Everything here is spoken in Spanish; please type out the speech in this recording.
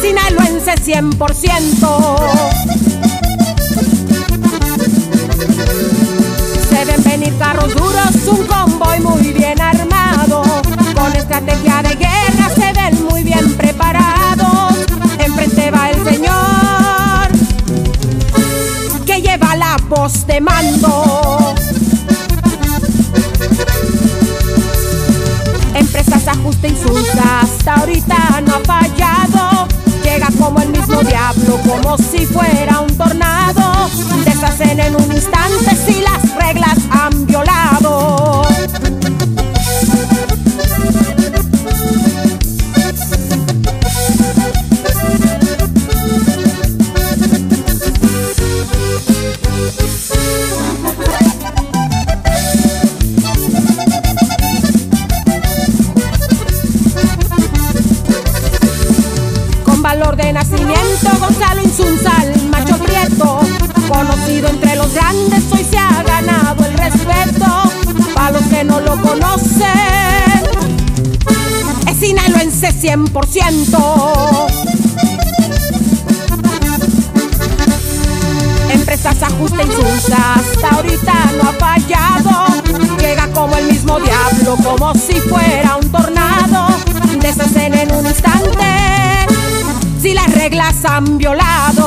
sinaloense 100%. Se ven venir carros duros, un convoy muy bien armado. Con estrategia de guerra se ven muy bien preparados. Enfrente va el señor que lleva la voz de mando. Empresas ajuste insulta, hasta ahorita no ha fallado. Como el mismo diablo, como si fuera un tornado. Deshacen en un instante si Con valor de nacimiento, Gonzalo Insunza, el macho prieto. Conocido entre los grandes, hoy se ha ganado el respeto. Para los que no lo conocen, es sinaloense 100%. Empresas ajuste Insunza, hasta ahorita no ha fallado. Llega como el mismo diablo, como si fuera un tornado. Deshacen en un instante reglas han violado.